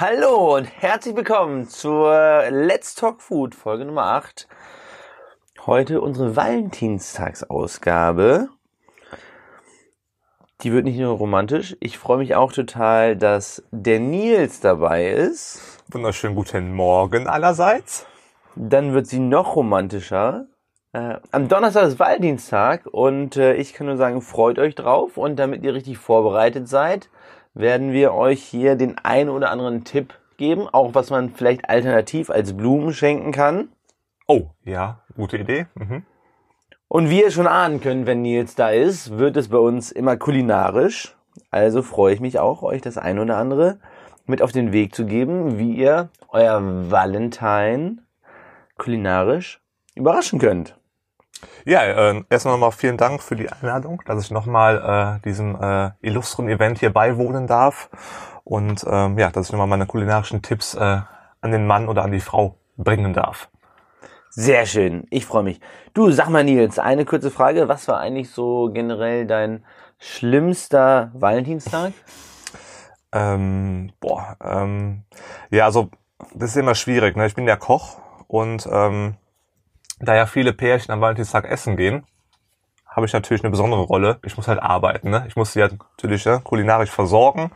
Hallo und herzlich willkommen zur Let's Talk Food Folge Nummer 8. Heute unsere Valentinstagsausgabe. Die wird nicht nur romantisch. Ich freue mich auch total, dass der Nils dabei ist. Wunderschönen guten Morgen allerseits. Dann wird sie noch romantischer. Äh, am Donnerstag ist Valentinstag und äh, ich kann nur sagen, freut euch drauf und damit ihr richtig vorbereitet seid, werden wir euch hier den einen oder anderen Tipp geben, auch was man vielleicht alternativ als Blumen schenken kann. Oh, ja, gute Idee. Mhm. Und wie ihr schon ahnen könnt, wenn Nils da ist, wird es bei uns immer kulinarisch. Also freue ich mich auch, euch das eine oder andere mit auf den Weg zu geben, wie ihr euer Valentine kulinarisch überraschen könnt. Ja, äh, erstmal nochmal vielen Dank für die Einladung, dass ich nochmal äh, diesem äh, illustren Event hier beiwohnen darf und ähm, ja, dass ich nochmal meine kulinarischen Tipps äh, an den Mann oder an die Frau bringen darf. Sehr schön, ich freue mich. Du, sag mal Nils, eine kurze Frage. Was war eigentlich so generell dein schlimmster Valentinstag? Ähm, boah, ähm, ja, also das ist immer schwierig. Ne? Ich bin ja Koch und ähm, da ja viele Pärchen am Valentinstag essen gehen, habe ich natürlich eine besondere Rolle. Ich muss halt arbeiten. Ne? Ich muss sie halt natürlich ja, kulinarisch versorgen.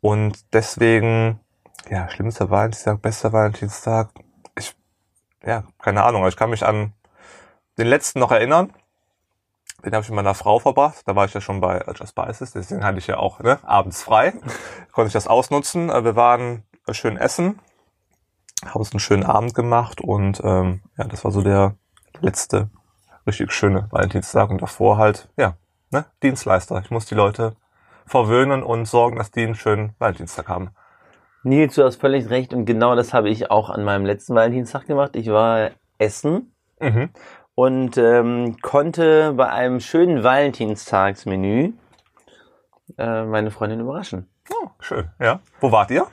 Und deswegen, ja, schlimmster Valentinstag, bester Valentinstag. Ich, ja, keine Ahnung. Ich kann mich an den letzten noch erinnern. Den habe ich mit meiner Frau verbracht. Da war ich ja schon bei Just Spices. Deswegen hatte ich ja auch ne, abends frei. Konnte ich das ausnutzen. Wir waren schön essen haben uns einen schönen Abend gemacht und ähm, ja, das war so der letzte richtig schöne Valentinstag und davor halt, ja, ne, Dienstleister. Ich muss die Leute verwöhnen und sorgen, dass die einen schönen Valentinstag haben. Nils, du hast völlig recht und genau das habe ich auch an meinem letzten Valentinstag gemacht. Ich war essen mhm. und ähm, konnte bei einem schönen Valentinstagsmenü äh, meine Freundin überraschen. Oh, schön, ja. Wo wart ihr?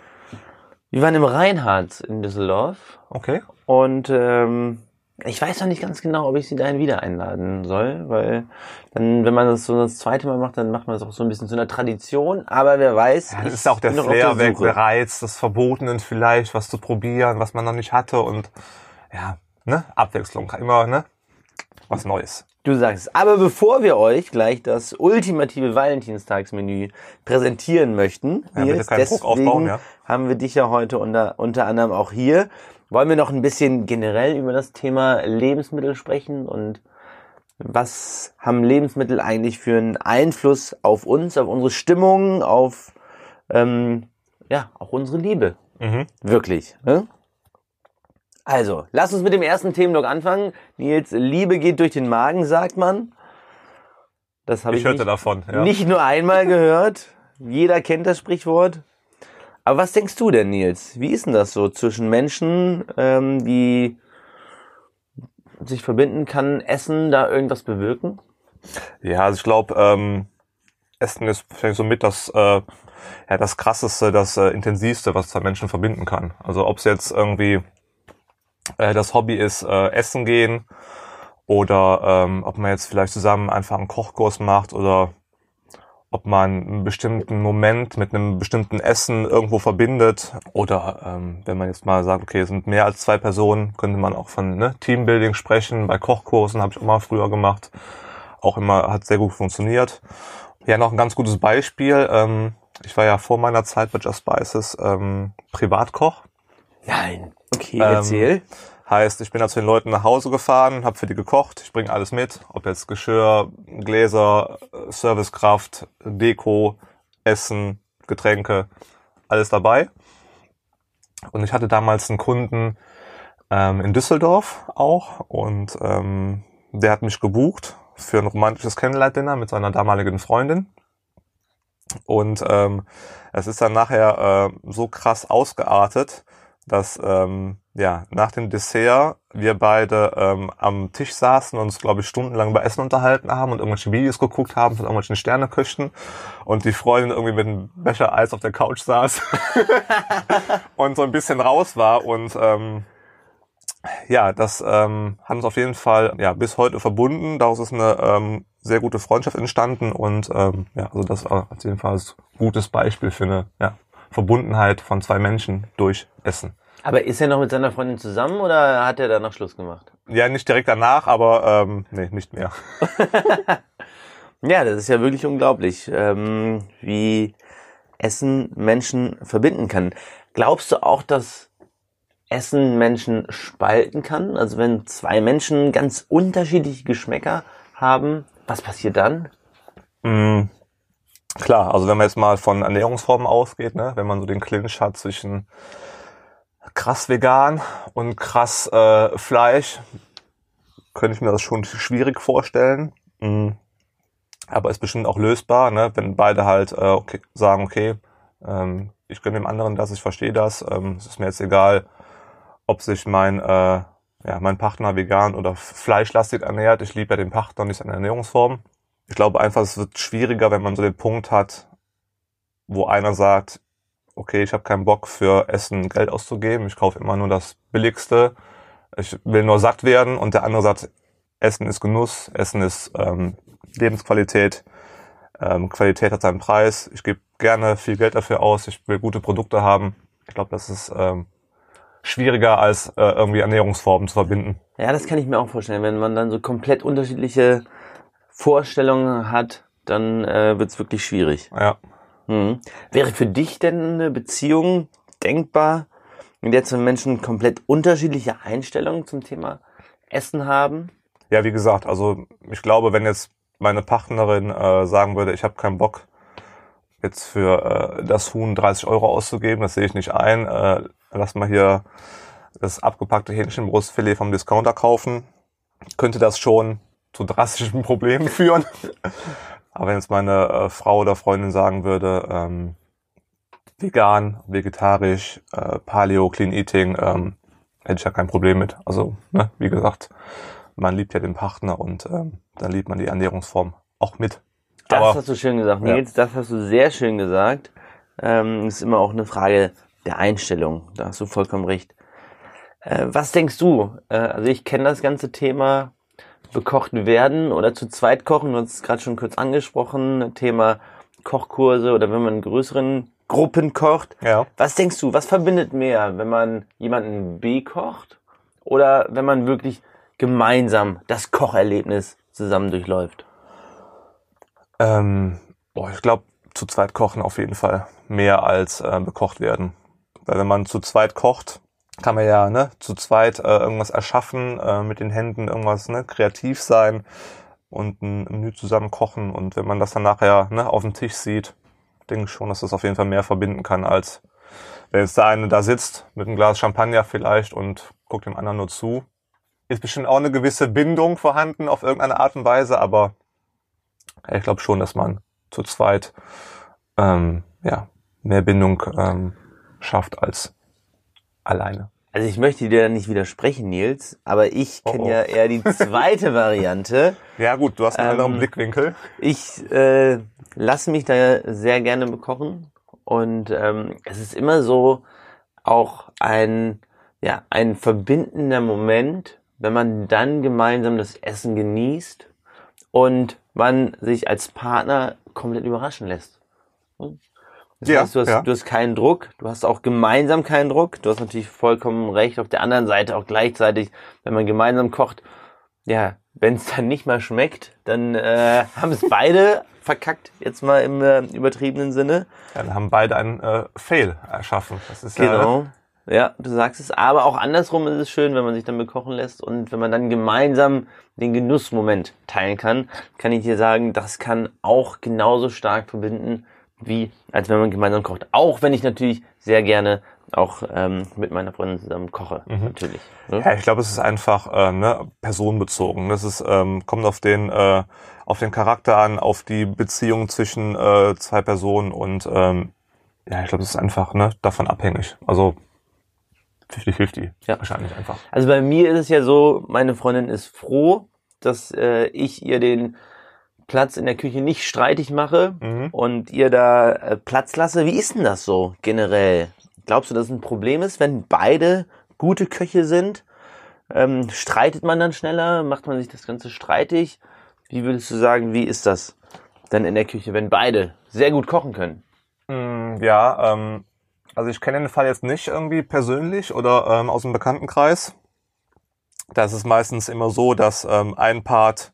Wir waren im Reinhardt in Düsseldorf. Okay. Und ähm, ich weiß noch nicht ganz genau, ob ich sie dahin wieder einladen soll, weil dann, wenn man das so das zweite Mal macht, dann macht man das auch so ein bisschen zu einer Tradition. Aber wer weiß. Ja, das ist auch der Flair weg, der Reiz des Verbotenen vielleicht, was zu probieren, was man noch nicht hatte und ja, ne, Abwechslung, immer, ne, was Neues. Du sagst es. Aber bevor wir euch gleich das ultimative Valentinstagsmenü präsentieren möchten, ja, Nils, deswegen ja. haben wir dich ja heute unter, unter anderem auch hier. Wollen wir noch ein bisschen generell über das Thema Lebensmittel sprechen und was haben Lebensmittel eigentlich für einen Einfluss auf uns, auf unsere Stimmung, auf ähm, ja auch unsere Liebe? Mhm. Wirklich. Ne? Also, lass uns mit dem ersten Themenblock anfangen. Nils, Liebe geht durch den Magen, sagt man. Das habe ich, ich hörte nicht, davon. Ja. Nicht nur einmal gehört. Jeder kennt das Sprichwort. Aber was denkst du denn, Nils? Wie ist denn das so zwischen Menschen, ähm, die sich verbinden? Kann Essen da irgendwas bewirken? Ja, also ich glaube, ähm, Essen ist vielleicht so mit das, äh, ja, das krasseste, das äh, intensivste, was zwei Menschen verbinden kann. Also ob es jetzt irgendwie äh, das Hobby ist äh, Essen gehen oder ähm, ob man jetzt vielleicht zusammen einfach einen Kochkurs macht oder ob man einen bestimmten Moment mit einem bestimmten Essen irgendwo verbindet oder ähm, wenn man jetzt mal sagt, okay, es sind mehr als zwei Personen, könnte man auch von ne, Teambuilding sprechen. Bei Kochkursen habe ich auch mal früher gemacht, auch immer hat sehr gut funktioniert. Ja, noch ein ganz gutes Beispiel. Ähm, ich war ja vor meiner Zeit bei Just Spices ähm, Privatkoch. Nein. Okay, erzähl. Ähm, heißt, ich bin da zu den Leuten nach Hause gefahren, habe für die gekocht, ich bringe alles mit, ob jetzt Geschirr, Gläser, Servicekraft, Deko, Essen, Getränke, alles dabei. Und ich hatte damals einen Kunden ähm, in Düsseldorf auch und ähm, der hat mich gebucht für ein romantisches Candlelight-Dinner mit seiner damaligen Freundin. Und ähm, es ist dann nachher äh, so krass ausgeartet, dass ähm, ja nach dem Dessert wir beide ähm, am Tisch saßen und uns, glaube ich, stundenlang über Essen unterhalten haben und irgendwelche Videos geguckt haben von irgendwelchen Sterneköchen und die Freundin irgendwie mit einem Becher Eis auf der Couch saß und so ein bisschen raus war und ähm, ja, das ähm, hat uns auf jeden Fall ja bis heute verbunden. Daraus ist eine ähm, sehr gute Freundschaft entstanden und ähm, ja, also das ist auf jeden Fall ein gutes Beispiel für eine ja, Verbundenheit von zwei Menschen durch Essen. Aber ist er noch mit seiner Freundin zusammen oder hat er da noch Schluss gemacht? Ja, nicht direkt danach, aber ähm, nee, nicht mehr. Ja, das ist ja wirklich unglaublich, ähm, wie Essen Menschen verbinden kann. Glaubst du auch, dass Essen Menschen spalten kann? Also wenn zwei Menschen ganz unterschiedliche Geschmäcker haben, was passiert dann? Mm, klar, also wenn man jetzt mal von Ernährungsformen ausgeht, ne, wenn man so den Clinch hat zwischen krass vegan und krass äh, Fleisch, könnte ich mir das schon schwierig vorstellen. Mm, aber ist bestimmt auch lösbar, ne, wenn beide halt äh, okay, sagen, okay, ähm, ich gönne dem anderen das, ich verstehe das, ähm, es ist mir jetzt egal, ob sich mein äh, ja, mein Partner vegan oder fleischlastig ernährt. Ich liebe ja den Partner, nicht seine Ernährungsform. Ich glaube einfach, es wird schwieriger, wenn man so den Punkt hat, wo einer sagt, okay, ich habe keinen Bock für Essen Geld auszugeben, ich kaufe immer nur das Billigste, ich will nur satt werden und der andere sagt, Essen ist Genuss, Essen ist ähm, Lebensqualität, ähm, Qualität hat seinen Preis, ich gebe gerne viel Geld dafür aus, ich will gute Produkte haben. Ich glaube, das ist ähm, schwieriger als äh, irgendwie Ernährungsformen zu verbinden. Ja, das kann ich mir auch vorstellen. Wenn man dann so komplett unterschiedliche Vorstellungen hat, dann äh, wird es wirklich schwierig. Ja. Hm. Wäre für dich denn eine Beziehung denkbar, wenn jetzt Menschen komplett unterschiedliche Einstellungen zum Thema Essen haben? Ja, wie gesagt, also ich glaube, wenn jetzt meine Partnerin äh, sagen würde, ich habe keinen Bock jetzt für äh, das Huhn 30 Euro auszugeben, das sehe ich nicht ein. Äh, lass mal hier das abgepackte Hähnchenbrustfilet vom Discounter kaufen, könnte das schon zu drastischen Problemen führen. Aber wenn jetzt meine äh, Frau oder Freundin sagen würde, ähm, vegan, vegetarisch, äh, Paleo, Clean Eating, ähm, hätte ich ja kein Problem mit. Also, ne, wie gesagt, man liebt ja den Partner und ähm, dann liebt man die Ernährungsform auch mit. Das Aber- hast du schön gesagt, Nils. Das hast du sehr schön gesagt. Ähm, ist immer auch eine Frage der Einstellung. Da hast du vollkommen recht. Äh, was denkst du? Äh, also ich kenne das ganze Thema bekocht werden oder zu zweit kochen. Du hast es gerade schon kurz angesprochen. Thema Kochkurse oder wenn man in größeren Gruppen kocht. Ja. Was denkst du, was verbindet mehr, wenn man jemanden bekocht oder wenn man wirklich gemeinsam das Kocherlebnis zusammen durchläuft? Ähm, boah, ich glaube, zu zweit kochen auf jeden Fall mehr als äh, bekocht werden. Weil wenn man zu zweit kocht, kann man ja ne, zu zweit äh, irgendwas erschaffen, äh, mit den Händen irgendwas ne, kreativ sein und ein Menü zusammen kochen. Und wenn man das dann nachher ne, auf dem Tisch sieht, denke ich schon, dass das auf jeden Fall mehr verbinden kann, als wenn jetzt der eine da sitzt mit einem Glas Champagner vielleicht und guckt dem anderen nur zu. Ist bestimmt auch eine gewisse Bindung vorhanden auf irgendeine Art und Weise, aber ich glaube schon, dass man zu zweit ähm, ja, mehr Bindung ähm, schafft als alleine. Also ich möchte dir da nicht widersprechen, Nils, aber ich Oh, kenne oh. ja eher die zweite Variante. Ja gut, du hast einen Ähm, anderen Blickwinkel. Ich äh, lasse mich da sehr gerne bekochen und ähm, es ist immer so auch ein ja ein verbindender Moment, wenn man dann gemeinsam das Essen genießt und man sich als Partner komplett überraschen lässt. Das Ja, heißt, du hast, ja. du hast keinen Druck, du hast auch gemeinsam keinen Druck, du hast natürlich vollkommen recht, auf der anderen Seite auch gleichzeitig, wenn man gemeinsam kocht, ja, wenn es dann nicht mal schmeckt, dann äh, haben es beide verkackt, jetzt mal im äh, übertriebenen Sinne. Ja, dann haben beide einen äh, Fail erschaffen. Das ist ja, Genau. Ja, du sagst es. Aber auch andersrum ist es schön, wenn man sich dann bekochen lässt und wenn man dann gemeinsam den Genussmoment teilen kann, kann ich dir sagen, das kann auch genauso stark verbinden, wie als wenn man gemeinsam kocht. Auch wenn ich natürlich sehr gerne auch ähm, mit meiner Freundin zusammen koche, natürlich. Ne? Ja, ich glaube, es ist einfach äh, ne, personenbezogen. Das ist ähm, kommt auf den äh, auf den Charakter an, auf die Beziehung zwischen äh, zwei Personen und ähm, ja, ich glaube, es ist einfach ne, davon abhängig. Also 50-50 Ja. wahrscheinlich einfach. Also bei mir ist es ja so, meine Freundin ist froh, dass äh, ich ihr den Platz in der Küche nicht streitig mache Mhm. und ihr da äh, Platz lasse. Wie ist denn das so generell? Glaubst du, dass es ein Problem ist, wenn beide gute Köche sind? Ähm, streitet man dann schneller? Macht man sich das Ganze streitig? Wie würdest du sagen, wie ist das dann in der Küche, wenn beide sehr gut kochen können? Mm, Ja, ähm, Also ich kenne den Fall jetzt nicht irgendwie persönlich oder ähm, aus dem Bekanntenkreis. Da ist es meistens immer so, dass ähm, ein Part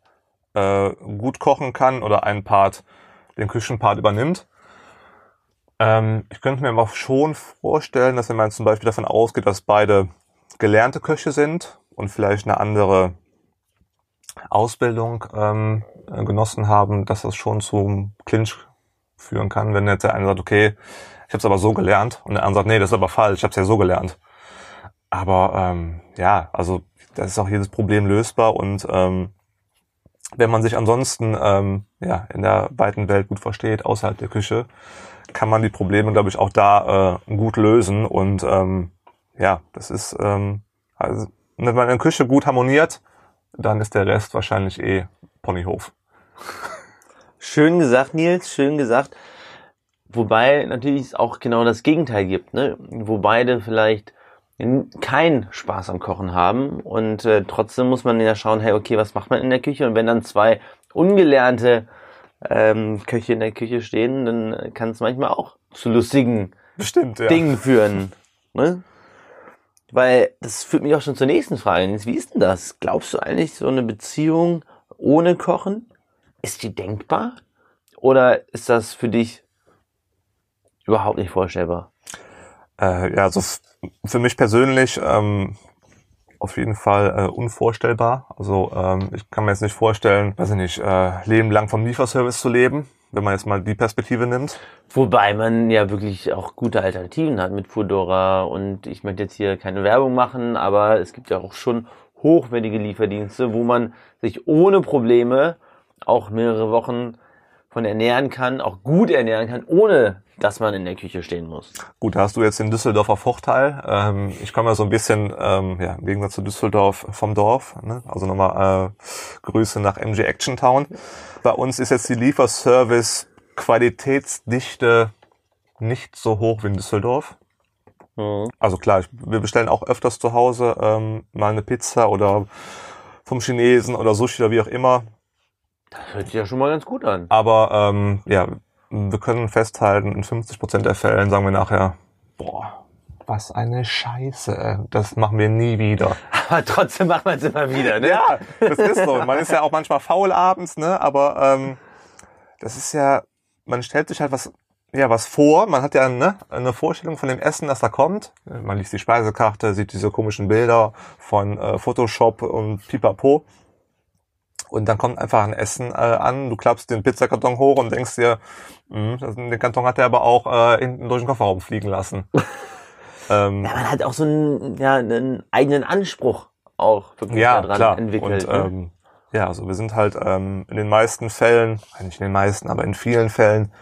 äh, gut kochen kann oder ein Part den Küchenpart übernimmt. Ähm, ich könnte mir aber schon vorstellen, dass wenn man zum Beispiel davon ausgeht, dass beide gelernte Köche sind und vielleicht eine andere Ausbildung ähm, äh, genossen haben, dass das schon zum Clinch führen kann, wenn jetzt der eine sagt, okay, ich habe es aber so gelernt und der andere sagt, nee, das ist aber falsch, ich habe es ja so gelernt. Aber ähm, ja, also das ist auch jedes Problem lösbar und ähm, wenn man sich ansonsten ähm, ja, in der weiten Welt gut versteht, außerhalb der Küche, kann man die Probleme, glaube ich, auch da äh, gut lösen. Und ähm, ja, das ist, ähm, also, wenn man in der Küche gut harmoniert, dann ist der Rest wahrscheinlich eh Ponyhof. Schön gesagt, Nils, schön gesagt. Wobei natürlich es auch genau das Gegenteil gibt, ne? wo beide vielleicht keinen Spaß am Kochen haben und äh, trotzdem muss man ja schauen, hey, okay, was macht man in der Küche? Und wenn dann zwei ungelernte ähm, Köche in der Küche stehen, dann kann es manchmal auch zu lustigen Bestimmt, ja. Dingen führen. Ne? Weil das führt mich auch schon zur nächsten Frage. Wie ist denn das? Glaubst du eigentlich, so eine Beziehung ohne Kochen, ist die denkbar? Oder ist das für dich überhaupt nicht vorstellbar? Äh, ja, also für mich persönlich ähm, auf jeden Fall äh, unvorstellbar. Also ähm, ich kann mir jetzt nicht vorstellen, weiß ich nicht, äh, Leben lang vom Lieferservice zu leben, wenn man jetzt mal die Perspektive nimmt. Wobei man ja wirklich auch gute Alternativen hat mit Foodora und ich möchte jetzt hier keine Werbung machen, aber es gibt ja auch schon hochwertige Lieferdienste, wo man sich ohne Probleme auch mehrere Wochen von ernähren kann, auch gut ernähren kann, ohne dass man in der Küche stehen muss. Gut, da hast du jetzt den Düsseldorfer Vorteil. Ähm, ich komme ja so ein bisschen, ähm, ja, im Gegensatz zu Düsseldorf vom Dorf. Ne? Also nochmal äh, Grüße nach MG Action Town. Bei uns ist jetzt die Lieferservice Qualitätsdichte nicht so hoch wie in Düsseldorf. Mhm. Also klar, ich, wir bestellen auch öfters zu Hause ähm, mal eine Pizza oder vom Chinesen oder Sushi oder wie auch immer. Das hört sich ja schon mal ganz gut an. Aber ähm, ja, wir können festhalten, in 50 Prozent der Fällen sagen wir nachher, boah, was eine Scheiße, das machen wir nie wieder. Aber trotzdem machen wir es immer wieder, ne? Ja, das ist so. Man ist ja auch manchmal faul abends, ne? Aber ähm, das ist ja, man stellt sich halt was, ja, was vor. Man hat ja ne, eine Vorstellung von dem Essen, das da kommt. Man liest die Speisekarte, sieht diese komischen Bilder von äh, Photoshop und Pipapo. Und dann kommt einfach ein Essen äh, an, du klappst den Pizzakarton hoch und denkst dir, mh, den Karton hat er aber auch äh, hinten durch den Kofferraum fliegen lassen. ähm, ja, man hat auch so einen, ja, einen eigenen Anspruch auch wirklich ja, daran klar. entwickelt. Und, ne? ähm, ja, also wir sind halt ähm, in den meisten Fällen, nicht in den meisten, aber in vielen Fällen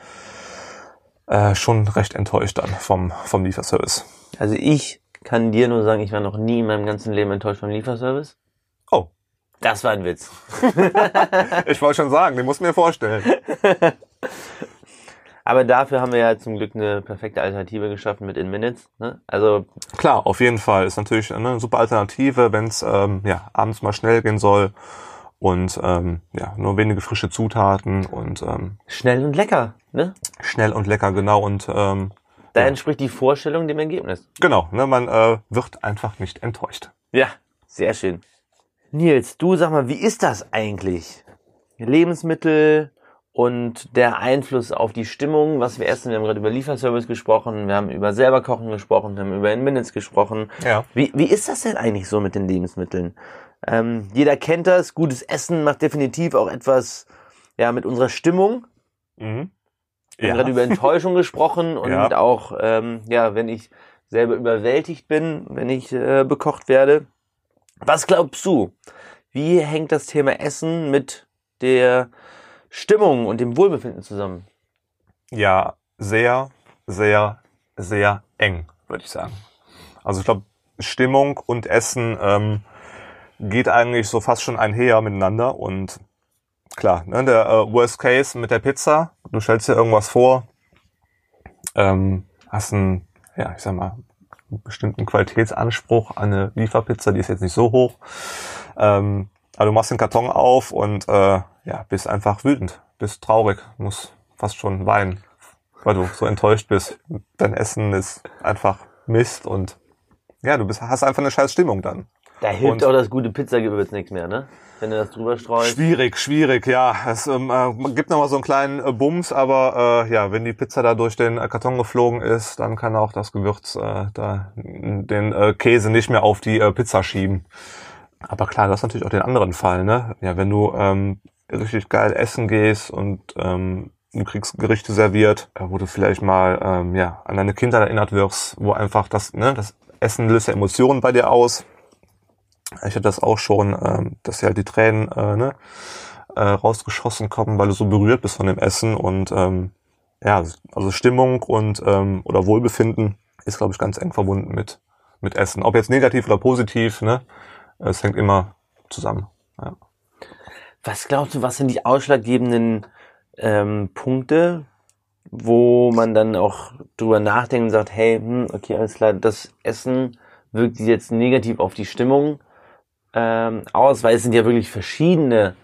äh, schon recht enttäuscht dann vom, vom Lieferservice. Also ich kann dir nur sagen, ich war noch nie in meinem ganzen Leben enttäuscht vom Lieferservice. Das war ein Witz. ich wollte schon sagen, den muss mir vorstellen. Aber dafür haben wir ja zum Glück eine perfekte Alternative geschaffen mit In Minutes. Ne? Also klar, auf jeden Fall ist natürlich eine super Alternative, wenn es ähm, ja abends mal schnell gehen soll und ähm, ja nur wenige frische Zutaten und ähm, schnell und lecker. Ne? Schnell und lecker genau und ähm, da ja. entspricht die Vorstellung dem Ergebnis. Genau, ne, man äh, wird einfach nicht enttäuscht. Ja, sehr schön. Nils, du sag mal, wie ist das eigentlich? Lebensmittel und der Einfluss auf die Stimmung, was wir essen. Wir haben gerade über Lieferservice gesprochen, wir haben über selber kochen gesprochen, wir haben über In Minutes gesprochen. Ja. Wie, wie ist das denn eigentlich so mit den Lebensmitteln? Ähm, jeder kennt das, gutes Essen macht definitiv auch etwas ja, mit unserer Stimmung. Mhm. Wir ja. haben gerade über Enttäuschung gesprochen und ja. auch, ähm, ja, wenn ich selber überwältigt bin, wenn ich äh, bekocht werde. Was glaubst du? Wie hängt das Thema Essen mit der Stimmung und dem Wohlbefinden zusammen? Ja, sehr, sehr, sehr eng, würde ich sagen. Also ich glaube, Stimmung und Essen ähm, geht eigentlich so fast schon einher miteinander und klar, ne, der äh, Worst Case mit der Pizza, du stellst dir irgendwas vor, ähm, hast ein, ja, ich sag mal, bestimmten Qualitätsanspruch an eine Lieferpizza, die ist jetzt nicht so hoch. Ähm, aber du machst den Karton auf und äh, ja, bist einfach wütend, bist traurig, musst fast schon weinen. weil du so enttäuscht bist. Dein Essen ist einfach Mist und ja, du bist, hast einfach eine scheiß Stimmung dann. Da hilft Und- auch das gute Pizzagewürz nichts mehr, ne? Wenn du das drüber streust. Schwierig, schwierig, ja. Es ähm, äh, gibt noch mal so einen kleinen äh, Bums, aber äh, ja, wenn die Pizza da durch den äh, Karton geflogen ist, dann kann auch das Gewürz äh, da den äh, Käse nicht mehr auf die äh, Pizza schieben. Aber klar, du hast natürlich auch den anderen Fall, ne? Ja, wenn du ähm, richtig geil essen gehst und ähm, du kriegst Gerichte serviert, äh, wo du vielleicht mal ähm, ja an deine Kindheit erinnert wirst, wo einfach das, ne, das Essen löst ja Emotionen bei dir aus. Ich hatte das auch schon, ähm, dass ja halt die Tränen äh, ne, äh, rausgeschossen kommen, weil du so berührt bist von dem Essen und ähm, ja, also Stimmung und ähm, oder Wohlbefinden ist, glaube ich, ganz eng verbunden mit mit Essen. Ob jetzt negativ oder positiv, ne, es hängt immer zusammen. Ja. Was glaubst du, was sind die ausschlaggebenden ähm, Punkte, wo man dann auch drüber nachdenkt und sagt, hey, hm, okay, alles klar, das Essen wirkt jetzt negativ auf die Stimmung ähm, aus, weil es sind ja wirklich verschiedene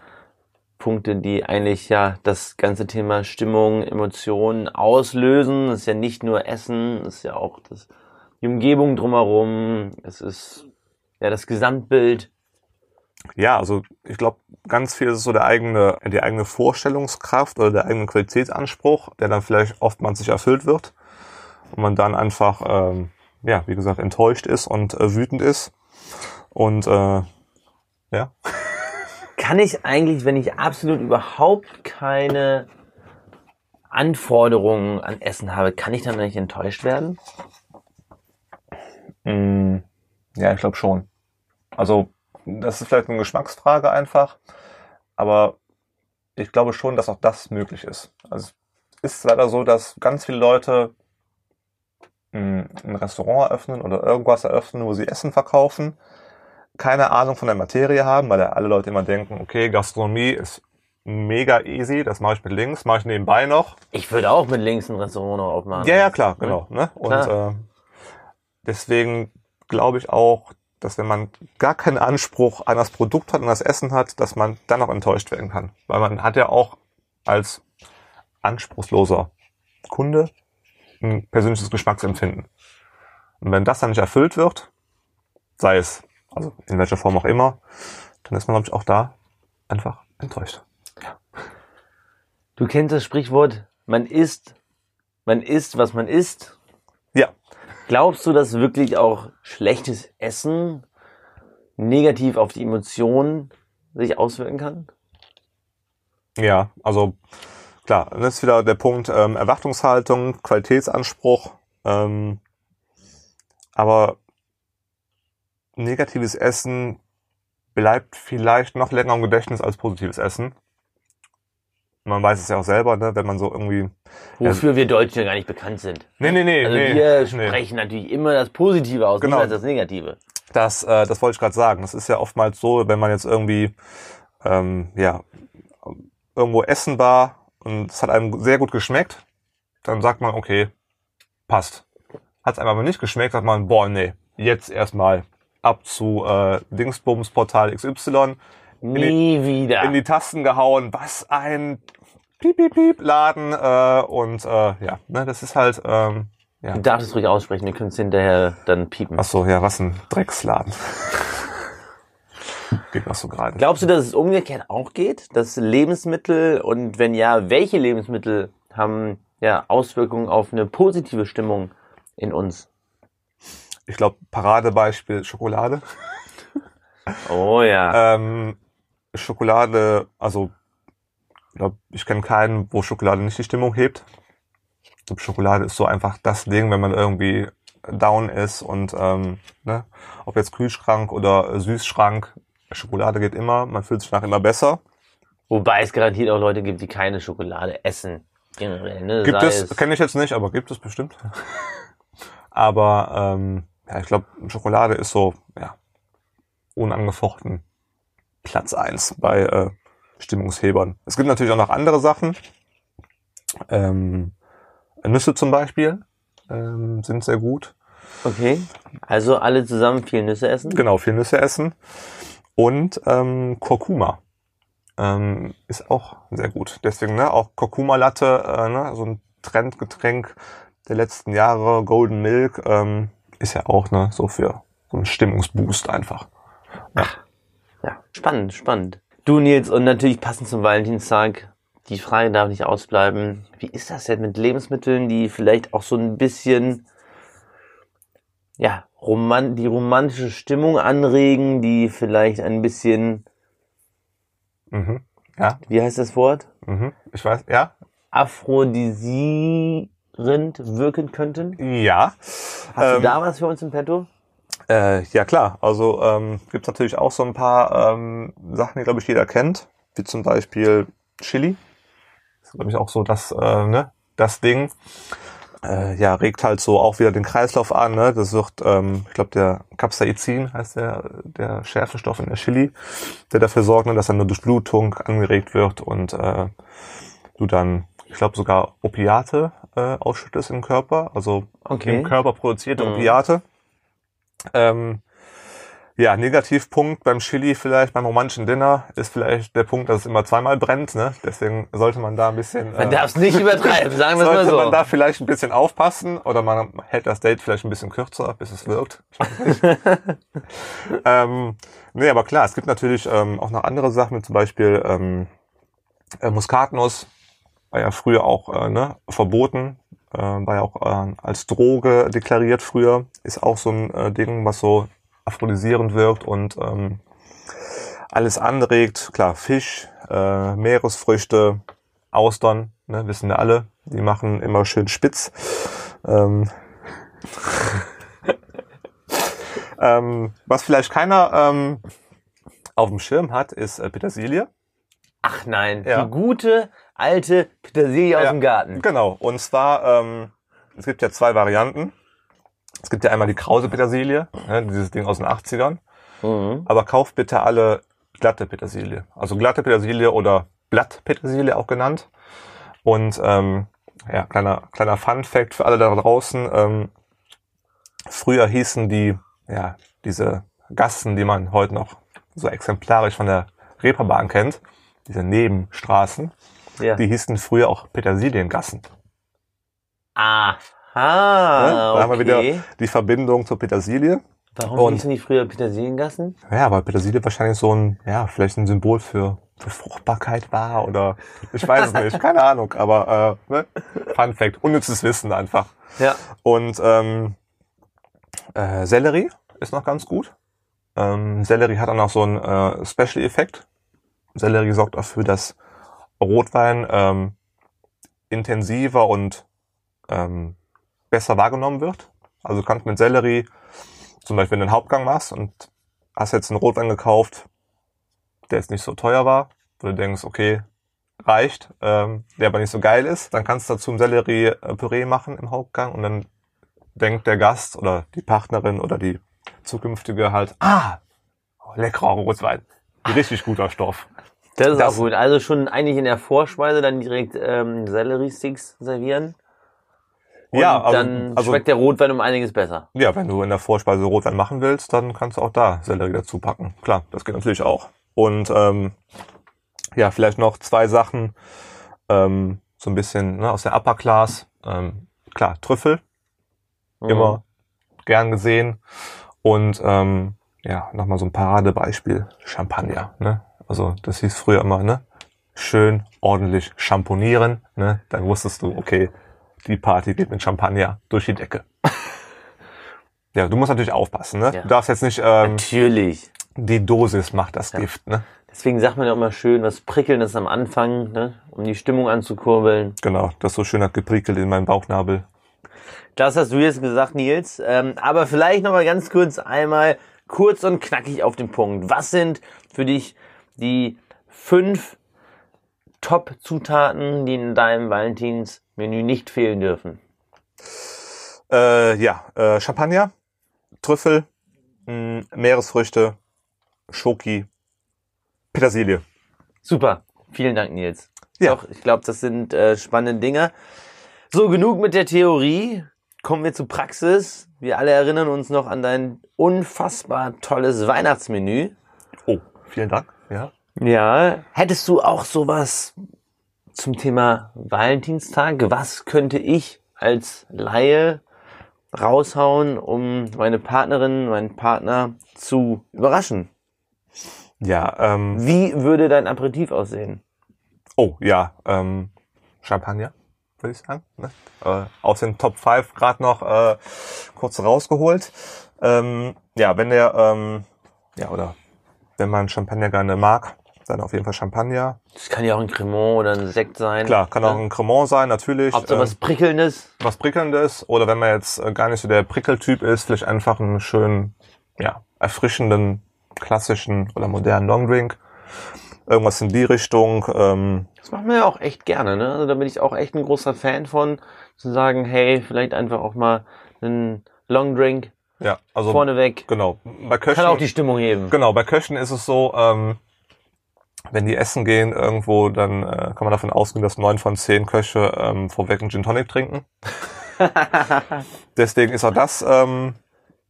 Punkte, die eigentlich ja das ganze Thema Stimmung, Emotionen auslösen. Es ist ja nicht nur Essen, es ist ja auch das, die Umgebung drumherum, es ist ja das Gesamtbild. Ja, also ich glaube, ganz viel ist so der eigene, die eigene Vorstellungskraft oder der eigene Qualitätsanspruch, der dann vielleicht oftmals nicht erfüllt wird und man dann einfach, ähm, ja, wie gesagt, enttäuscht ist und äh, wütend ist. Und äh, ja, kann ich eigentlich, wenn ich absolut überhaupt keine Anforderungen an Essen habe, kann ich dann nicht enttäuscht werden? Mm, ja, ich glaube schon. Also das ist vielleicht eine Geschmacksfrage einfach, aber ich glaube schon, dass auch das möglich ist. Also es ist leider so, dass ganz viele Leute mm, ein Restaurant eröffnen oder irgendwas eröffnen, wo sie Essen verkaufen, keine Ahnung von der Materie haben, weil ja alle Leute immer denken, okay, Gastronomie ist mega easy, das mache ich mit links, mache ich nebenbei noch. Ich würde auch mit links ein Restaurant noch aufmachen. Ja, ja, klar, genau. Ne? Und Klar. äh, deswegen glaube ich auch, dass wenn man gar keinen Anspruch an das Produkt hat, an das Essen hat, dass man dann noch enttäuscht werden kann. Weil man hat ja auch als anspruchsloser Kunde ein persönliches Geschmacksempfinden. Und wenn das dann nicht erfüllt wird, sei es, also in welcher Form auch immer, dann ist man, glaube ich, auch da einfach enttäuscht. Du kennst das Sprichwort, man isst, man isst, was man isst. Ja, Glaubst du, dass wirklich auch schlechtes Essen negativ auf die Emotionen sich auswirken kann? Ja, also klar, das ist wieder der Punkt ähm, Erwartungshaltung, Qualitätsanspruch, ähm, aber negatives Essen bleibt vielleicht noch länger im Gedächtnis als positives Essen. Man weiß es ja auch selber, ne, wenn man so irgendwie. Wofür wir Deutschen ja gar nicht bekannt sind. Nee, nee, nee, Also nee, wir nee. sprechen natürlich immer das Positive aus, Genau. das Negative. Das, äh, das wollte ich gerade sagen. Das ist ja oftmals so, wenn man jetzt irgendwie ähm, ja irgendwo essen war und es hat einem sehr gut geschmeckt, dann sagt man, okay, passt. Hat es einem aber nicht geschmeckt, sagt man, boah, nee, jetzt erstmal ab zu äh, Dingsbums Portal XY, Nie wieder. in die Tasten gehauen, was ein Piep, Piep, Piep Laden äh, und äh, ja, ne, das ist halt ähm, ja. Du darfst es ruhig aussprechen, wir können es hinterher dann piepen. Ach so, ja, was ein Drecksladen. Geht noch so gerade. Glaubst du, dass es umgekehrt auch geht? Dass Lebensmittel und wenn ja, welche Lebensmittel haben ja Auswirkungen auf eine positive Stimmung in uns? Ich glaube, Paradebeispiel Schokolade. Oh ja. Ähm, Schokolade, also ich glaube, ich kenne keinen, wo Schokolade nicht die Stimmung hebt. Ich glaube, Schokolade ist so einfach das Ding, wenn man irgendwie down ist und ähm, ne, ob jetzt Kühlschrank oder Süßschrank, Schokolade geht immer, man fühlt sich nach immer besser. Wobei es garantiert auch Leute gibt, die keine Schokolade essen. Generell, ne? Gibt Sei es, kenne ich jetzt nicht, aber gibt es bestimmt. aber ähm, ja, ich glaube, Schokolade ist so, ja, unangefochten Platz eins bei äh, Stimmungshebern. Es gibt natürlich auch noch andere Sachen. Ähm, Nüsse zum Beispiel ähm, sind sehr gut. Okay. Also alle zusammen viel Nüsse essen? Genau, viel Nüsse essen. Und ähm, Kurkuma ähm, ist auch sehr gut. Deswegen ne, auch Kurkuma-Latte, äh, ne, so ein Trendgetränk der letzten Jahre, Golden Milk, ähm, ist ja auch ne, so für so einen Stimmungsboost einfach. Ja, spannend, spannend. Du Nils, und natürlich passend zum Valentinstag, die Frage darf nicht ausbleiben. Wie ist das denn mit Lebensmitteln, die vielleicht auch so ein bisschen, ja, roman die romantische Stimmung anregen, die vielleicht ein bisschen, Mhm. Ja, wie heißt das Wort? mhm. ich weiß, ja, Aphrodisierend wirken könnten? ja. Hast du Ähm, da was für uns im Petto? Äh, ja klar, also ähm, gibt natürlich auch so ein paar ähm, Sachen, die glaube ich jeder kennt, wie zum Beispiel Chili. Das ist glaube ich auch so das, äh, ne, das Ding. Äh, ja, regt halt so auch wieder den Kreislauf an. Ne? Das wird, ähm, ich glaube, der Capsaicin heißt der, der Schärfenstoff in der Chili, der dafür sorgt, ne, dass eine Durchblutung angeregt wird und äh, du dann, ich glaube, sogar Opiate äh, ausschüttest im Körper, also Okay. im Körper produzierte Mhm. Opiate. Ähm, ja, Negativpunkt beim Chili vielleicht, beim romantischen Dinner, ist vielleicht der Punkt, dass es immer zweimal brennt. Ne? Deswegen sollte man da ein bisschen... Man äh, darf es nicht übertreiben, sagen wir es mal sollte so. man da vielleicht ein bisschen aufpassen oder man hält das Date vielleicht ein bisschen kürzer, bis es wirkt. Ähm, nee, aber klar, es gibt natürlich ähm, auch noch andere Sachen, wie zum Beispiel ähm, äh, Muskatnuss, war ja früher auch äh, ne, verboten, äh, war ja auch äh, als Droge deklariert früher, ist auch so ein äh, Ding, was so aphrodisierend wirkt und ähm, alles anregt. Klar, Fisch, äh, Meeresfrüchte, Austern, ne, wissen wir alle, die machen immer schön spitz. Ähm, ähm, was vielleicht keiner ähm, auf dem Schirm hat, ist äh, Petersilie. Ach nein, Ja. die gute alte Petersilie aus Ja. dem Garten. Genau. Und zwar, ähm, es gibt ja zwei Varianten. Es gibt ja einmal die Krause Petersilie, ne, dieses Ding aus den 80ern. Mhm. Aber kauft bitte alle glatte Petersilie. Also glatte Petersilie oder Blattpetersilie auch genannt. Und ähm, ja, kleiner, kleiner Fun Fact für alle da draußen. Ähm, früher hießen die, ja, diese Gassen, die man heute noch so exemplarisch von der Reeperbahn kennt, diese Nebenstraßen, Ja. die hießen früher auch Petersiliengassen. Aha, Ne? Da haben wir wieder okay. die Verbindung zur Petersilie. Warum und- hießen die früher Petersiliengassen? Ja, weil Petersilie wahrscheinlich so ein, ja, vielleicht ein Symbol für, für Fruchtbarkeit war oder ich weiß es nicht, keine Ahnung, aber äh, ne? Fun Fact, unnützes Wissen einfach. Ja. Und ähm, äh, Sellerie ist noch ganz gut. Ähm, Sellerie hat dann auch so einen äh, Special-Effekt. Sellerie sorgt dafür, dass Rotwein ähm, intensiver und ähm, besser wahrgenommen wird. Also du kannst mit Sellerie, zum Beispiel einen Hauptgang machst und hast jetzt einen Rotwein gekauft, der jetzt nicht so teuer war, wo du denkst, okay, reicht, ähm, der aber nicht so geil ist, dann kannst du dazu ein Sellerie-Püree machen im Hauptgang und dann denkt der Gast oder die Partnerin oder die zukünftige halt, ah, leckerer Rotwein, richtig guter Stoff. Das ist Das- auch gut. Also schon eigentlich in der Vorspeise dann direkt ähm, Sellerie-Sticks servieren. Und Ja, also- dann also- schmeckt der Rotwein um einiges besser. Ja, wenn du in der Vorspeise Rotwein machen willst, dann kannst du auch da Sellerie dazu packen. Klar, das geht natürlich auch. Und ähm, ja, vielleicht noch zwei Sachen, ähm, so ein bisschen ne, aus der Upper Class. Ähm, klar, Trüffel, Mhm. immer gern gesehen. Und ähm, ja, nochmal so ein Paradebeispiel, Champagner. Ne? Also das hieß früher immer, ne? Schön ordentlich champonieren. Ne? Dann wusstest du, okay, die Party geht mit Champagner durch die Decke. Ja, du musst natürlich aufpassen, ne? Ja. Du darfst jetzt nicht, ähm, Natürlich. die Dosis macht das Gift, ne? Deswegen sagt man ja immer schön, was Prickelndes am Anfang, ne? um die Stimmung anzukurbeln. Genau, das so schön hat geprickelt in meinem Bauchnabel. Das hast du jetzt gesagt, Nils. Ähm, aber vielleicht noch mal ganz kurz einmal kurz und knackig auf den Punkt. Was sind für dich die fünf Top-Zutaten, die in deinem Valentinsmenü nicht fehlen dürfen? Äh, ja, äh, Champagner, Trüffel, mh, Meeresfrüchte, Schoki, Petersilie. Super. Vielen Dank, Nils. Ja. Doch, ich glaube, das sind äh, spannende Dinge. So, genug mit der Theorie. Kommen wir zur Praxis. Wir alle erinnern uns noch an dein unfassbar tolles Weihnachtsmenü. Oh, vielen Dank. Ja. Ja. Hättest du auch sowas zum Thema Valentinstag. Was könnte ich als Laie raushauen, um meine Partnerin, meinen Partner zu überraschen? Ja, ähm, Wie würde dein Aperitif aussehen? oh ja, ähm, Champagner, würde ich sagen. Ne? Äh, aus den Top 5 gerade noch äh, kurz rausgeholt. Ähm, ja, wenn der, ähm, ja, oder wenn man Champagner gerne mag, dann auf jeden Fall Champagner. Das kann ja auch ein Cremant oder ein Sekt sein. Klar, kann auch ein Cremant sein, natürlich. Hauptsache Ähm, was Prickelndes. was Prickelndes oder wenn man jetzt äh, gar nicht so der Prickeltyp ist, vielleicht einfach einen schönen, ja, erfrischenden, klassischen oder modernen Longdrink. Irgendwas in die Richtung. Ähm, Das machen wir ja auch echt gerne, ne? Also da bin ich auch echt ein großer Fan von, zu sagen, hey, vielleicht einfach auch mal einen Long Drink ja, also vorneweg. genau. Bei Köchen, Kann auch die Stimmung heben. genau, bei Köchen ist es so, ähm, wenn die essen gehen irgendwo, dann äh, kann man davon ausgehen, dass neun von zehn Köche ähm, vorweg einen Gin Tonic trinken. Deswegen ist auch das ähm,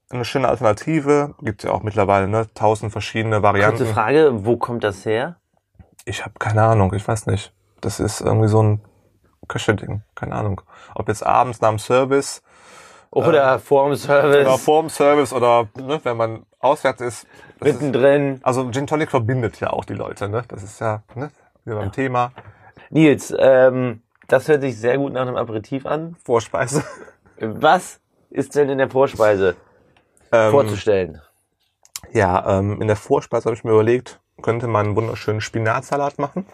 eine schöne Alternative. Gibt ja auch mittlerweile ne, tausend verschiedene Varianten. Kurze Frage, wo kommt das her? Ich habe keine Ahnung, ich weiß nicht. Das ist irgendwie so ein Köche-Ding, keine Ahnung. Ob jetzt abends nach dem Service Oder vor dem Service, oder vor dem Service oder ne, wenn man auswärts ist. Das ist mittendrin. also Gin Tonic verbindet ja auch die Leute, ne? Das ist ja ne, wieder beim Thema. Nils, ähm, das hört sich sehr gut nach einem Aperitif an. Vorspeise. Was ist denn in der Vorspeise Ähm, vorzustellen? ja, ähm, in der Vorspeise habe ich mir überlegt, könnte man einen wunderschönen Spinatsalat machen.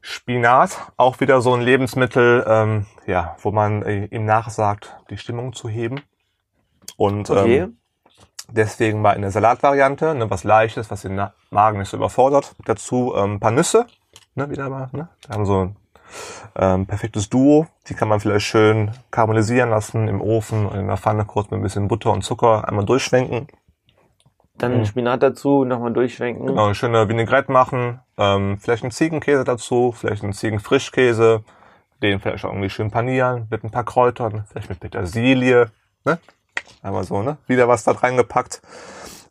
Spinat, auch wieder so ein Lebensmittel, ähm, ja, wo man äh, ihm nachsagt, die Stimmung zu heben. Und Okay. ähm, deswegen mal in der Salatvariante, ne, was leichtes, was den Magen nicht so überfordert. Dazu ähm, ein paar Nüsse, ne, wieder mal, ne. Wir haben so ein ähm, perfektes Duo. Die kann man vielleicht schön karamellisieren lassen im Ofen und in der Pfanne kurz mit ein bisschen Butter und Zucker einmal durchschwenken. Dann Spinat dazu, nochmal durchschwenken. Genau, schöne Vinaigrette machen, ähm, vielleicht einen Ziegenkäse dazu, vielleicht einen Ziegenfrischkäse, den vielleicht auch irgendwie schön panieren mit ein paar Kräutern, vielleicht mit Petersilie, ne? Einmal so, ne? Wieder was da reingepackt.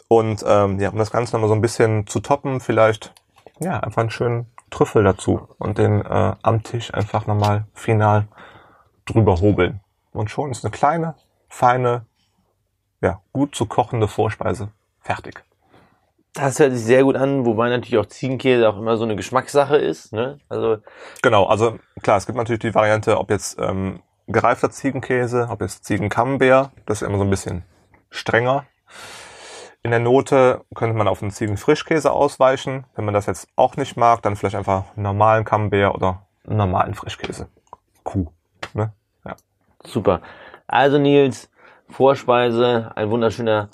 Und ähm, ja, um das Ganze nochmal so ein bisschen zu toppen, vielleicht ja, einfach einen schönen Trüffel dazu und den äh, am Tisch einfach nochmal final drüber hobeln. Und schon ist eine kleine, feine, ja, gut zu kochende Vorspeise fertig. Das hört sich sehr gut an, wobei natürlich auch Ziegenkäse auch immer so eine Geschmackssache ist. Ne? Also Genau, also klar, es gibt natürlich die Variante, ob jetzt ähm, gereifter Ziegenkäse, ob jetzt Ziegencamembert, das ist immer so ein bisschen strenger. In der Note könnte man auf einen Ziegenfrischkäse ausweichen. Wenn man das jetzt auch nicht mag, dann vielleicht einfach einen normalen Camembert oder einen normalen Frischkäse. Kuh. Ne? Ja. super. Also Nils, Vorspeise, ein wunderschöner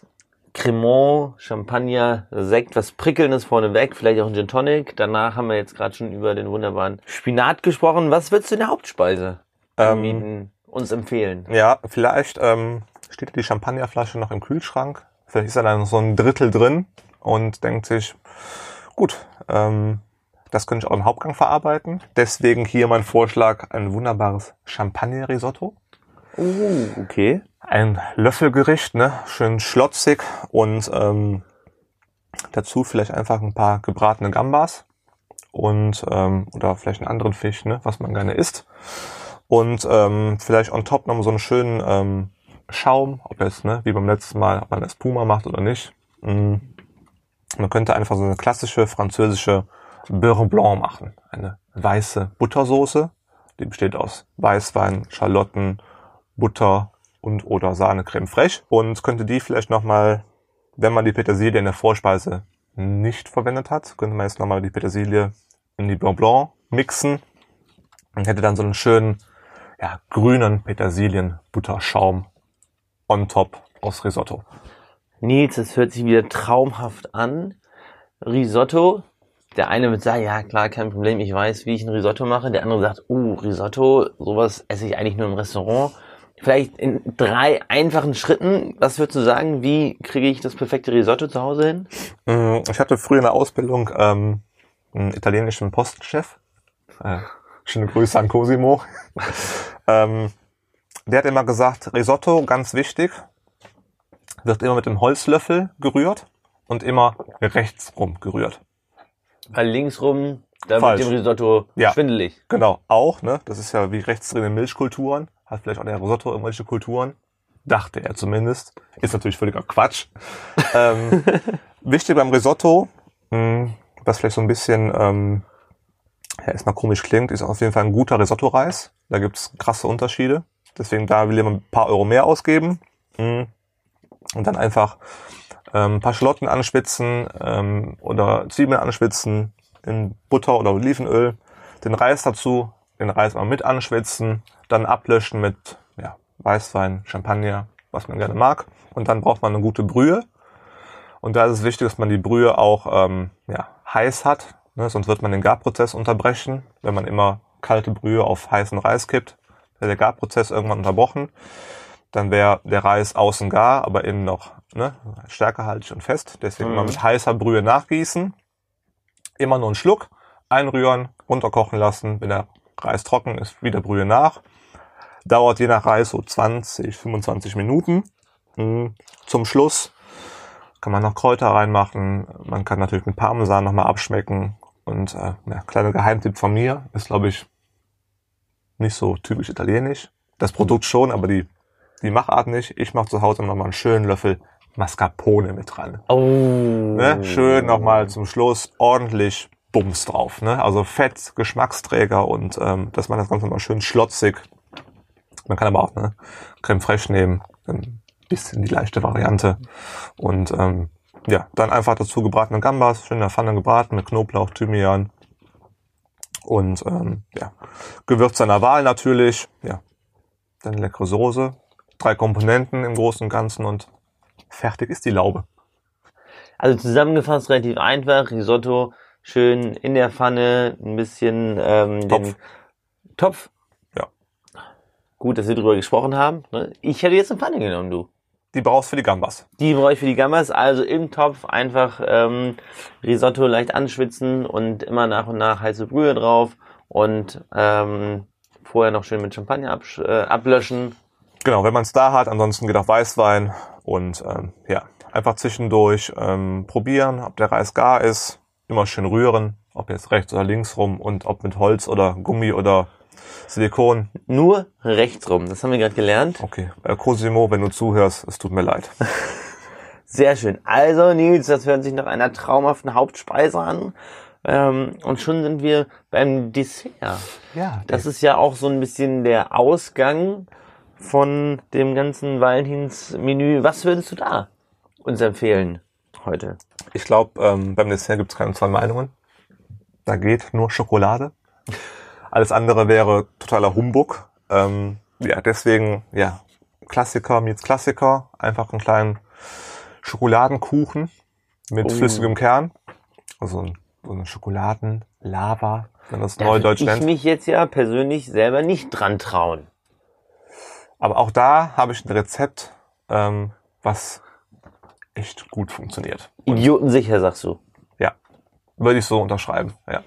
Cremant, Champagner, Sekt, was Prickelndes vorneweg, vielleicht auch ein Gin Tonic. Danach haben wir jetzt gerade schon über den wunderbaren Spinat gesprochen. Was würdest du in der Hauptspeise anbieten, uns empfehlen? Ja, vielleicht ähm, steht die Champagnerflasche noch im Kühlschrank. Vielleicht ist da dann so ein Drittel drin und denkt sich, gut, ähm, das könnte ich auch im Hauptgang verarbeiten. Deswegen hier mein Vorschlag, ein wunderbares Champagner-Risotto. Uh, okay. Ein Löffelgericht, ne? schön schlotzig und ähm, dazu vielleicht einfach ein paar gebratene Gambas und ähm, oder vielleicht einen anderen Fisch, ne? was man gerne isst. Und ähm, vielleicht on top noch so einen schönen ähm, Schaum, ob jetzt, ne, wie beim letzten Mal, ob man das Puma macht oder nicht. Mm. Man könnte einfach so eine klassische französische Beurre Blanc machen. Eine weiße Buttersoße. Die besteht aus Weißwein, Schalotten, Butter und oder Sahne fraiche. Und könnte die vielleicht nochmal, wenn man die Petersilie in der Vorspeise nicht verwendet hat, könnte man jetzt nochmal die Petersilie in die Blanc mixen und hätte dann so einen schönen, ja, grünen Petersilien-Butterschaum on top aus Risotto. Nils, das hört sich wieder traumhaft an. Risotto. Der eine wird sagen, ja klar, kein Problem, ich weiß, wie ich ein Risotto mache. Der andere sagt, uh, Risotto, sowas esse ich eigentlich nur im Restaurant. Vielleicht in drei einfachen Schritten, was würdest du sagen, wie kriege ich das perfekte Risotto zu Hause hin? Mm, Ich hatte früher in der Ausbildung ähm, einen italienischen Postchef. Äh, schöne Grüße an Cosimo. ähm, der hat immer gesagt, Risotto, ganz wichtig, wird immer mit dem Holzlöffel gerührt und immer rechtsrum gerührt. Weil linksrum Da Falsch. wird dem Risotto Ja. schwindelig. Genau, auch, ne? Das ist ja wie rechts drin in Milchkulturen. Hat vielleicht auch der Risotto irgendwelche Kulturen. Dachte er zumindest. Ist natürlich völliger Quatsch. ähm, wichtig beim Risotto, mh, was vielleicht so ein bisschen ähm, ja, erstmal komisch klingt, ist auf jeden Fall ein guter Risotto-Reis. Da gibt's krasse Unterschiede. Deswegen da will jemand ein paar Euro mehr ausgeben. Mh. Und dann einfach ähm, ein paar Schalotten anspitzen ähm, oder Zwiebeln anspitzen in Butter oder Olivenöl. Den Reis dazu, den Reis mal mit anschwitzen, dann ablöschen mit ja, Weißwein, Champagner, was man gerne mag. Und dann braucht man eine gute Brühe. Und da ist es wichtig, dass man die Brühe auch ähm, ja, heiß hat, ne? sonst wird man den Garprozess unterbrechen. Wenn man immer kalte Brühe auf heißen Reis kippt, wäre der Garprozess irgendwann unterbrochen. Dann wäre der Reis außen gar, aber innen noch ne, stärkehaltig und fest. Deswegen Mhm. immer mit heißer Brühe nachgießen. Immer nur einen Schluck einrühren, runterkochen lassen. Wenn der Reis trocken ist, wieder Brühe nach. Dauert je nach Reis so 20, 25 Minuten. Mhm. Zum Schluss kann man noch Kräuter reinmachen. Man kann natürlich mit Parmesan nochmal abschmecken. Und äh, ja, kleiner Geheimtipp von mir ist, glaube ich, nicht so typisch italienisch. Das Produkt schon, aber die, die Machart nicht. Ich mache zu Hause nochmal einen schönen Löffel Mascarpone mit dran. Oh. Ne? Schön nochmal zum Schluss ordentlich Bums drauf. Ne? Also Fett, Geschmacksträger und ähm, dass man das Ganze mal schön schlotzig. Man kann aber auch ne, Creme fraiche nehmen, ein bisschen die leichte Variante. Und ähm, ja, dann einfach dazu gebratene Gambas, schön in der Pfanne gebraten mit Knoblauch, Thymian und ähm, ja, Gewürz seiner Wahl natürlich. Ja, dann leckere Soße, drei Komponenten im Großen und Ganzen und fertig ist die Laube. Also zusammengefasst relativ einfach. Risotto schön in der Pfanne, ein bisschen ähm, Topf. den Topf. Gut, dass wir drüber gesprochen haben. ne? Ich hätte jetzt eine Pfanne genommen, du. Die brauchst für die Gambas. Die brauche ich für die Gambas. Also im Topf einfach ähm, Risotto leicht anschwitzen und immer nach und nach heiße Brühe drauf und ähm, vorher noch schön mit Champagner absch äh, ablöschen. Genau, wenn man es da hat, ansonsten geht auch Weißwein und ähm, ja, einfach zwischendurch ähm, probieren, ob der Reis gar ist, immer schön rühren, ob jetzt rechts oder links rum und ob mit Holz oder Gummi oder Silikon. Nur rechts rum. Das haben wir gerade gelernt. Okay, äh, Cosimo, wenn du zuhörst, es tut mir leid. Sehr schön. Also Nils, das hört sich nach einer traumhaften Hauptspeise an. Ähm, und schon sind wir beim Dessert. Ja, Das ist ja auch so ein bisschen der Ausgang von dem ganzen Valentinsmenü. Was würdest du da uns empfehlen heute? ich glaube, ähm, beim Dessert gibt es keine zwei Meinungen. Da geht nur Schokolade. Alles andere wäre totaler Humbug. Ähm, ja, deswegen, ja, Klassiker meets Klassiker. Einfach einen kleinen Schokoladenkuchen mit Oh. flüssigem Kern. Also ein- so eine Schokoladenlava, wenn das Da Neudeutsch würd ich nennt. mich jetzt ja persönlich selber nicht dran trauen. Aber auch da habe ich ein Rezept, ähm, was echt gut funktioniert. Idiotensicher, sagst du. Ja, würde ich so unterschreiben. Ja.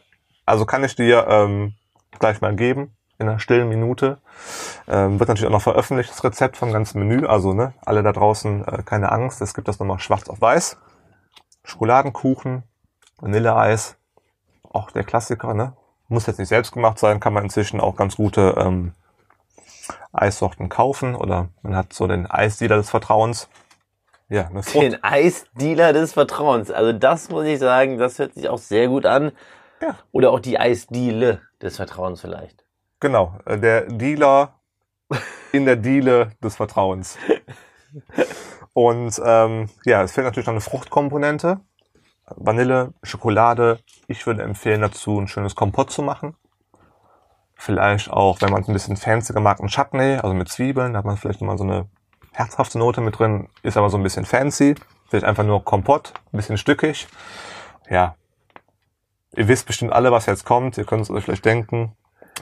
Also kann ich dir ähm, gleich mal geben in einer stillen Minute. Ähm, wird natürlich auch noch veröffentlicht, das Rezept vom ganzen Menü. Also ne, alle da draußen äh, keine Angst, es gibt das nochmal schwarz auf weiß. Schokoladenkuchen, Vanilleeis, auch der Klassiker. Ne? Muss jetzt nicht selbst gemacht sein, kann man inzwischen auch ganz gute ähm, Eissorten kaufen oder man hat so den Eisdealer des Vertrauens. Ja. Den Eisdealer des Vertrauens. Also das muss ich sagen, das hört sich auch sehr gut an. Ja. Oder auch die Eisdiele des Vertrauens vielleicht. Genau, äh, der Dealer in der Diele des Vertrauens. Und ähm, ja, es fehlt natürlich noch eine Fruchtkomponente. Vanille, Schokolade. Ich würde empfehlen, dazu ein schönes Kompott zu machen. Vielleicht auch, wenn man es ein bisschen fancier mag, ein Chutney, also mit Zwiebeln. Da hat man vielleicht nochmal so eine herzhafte Note mit drin. Ist aber so ein bisschen fancy. Vielleicht einfach nur Kompott, ein bisschen stückig. Ja. Ihr wisst bestimmt alle, was jetzt kommt. Ihr könnt es euch vielleicht denken.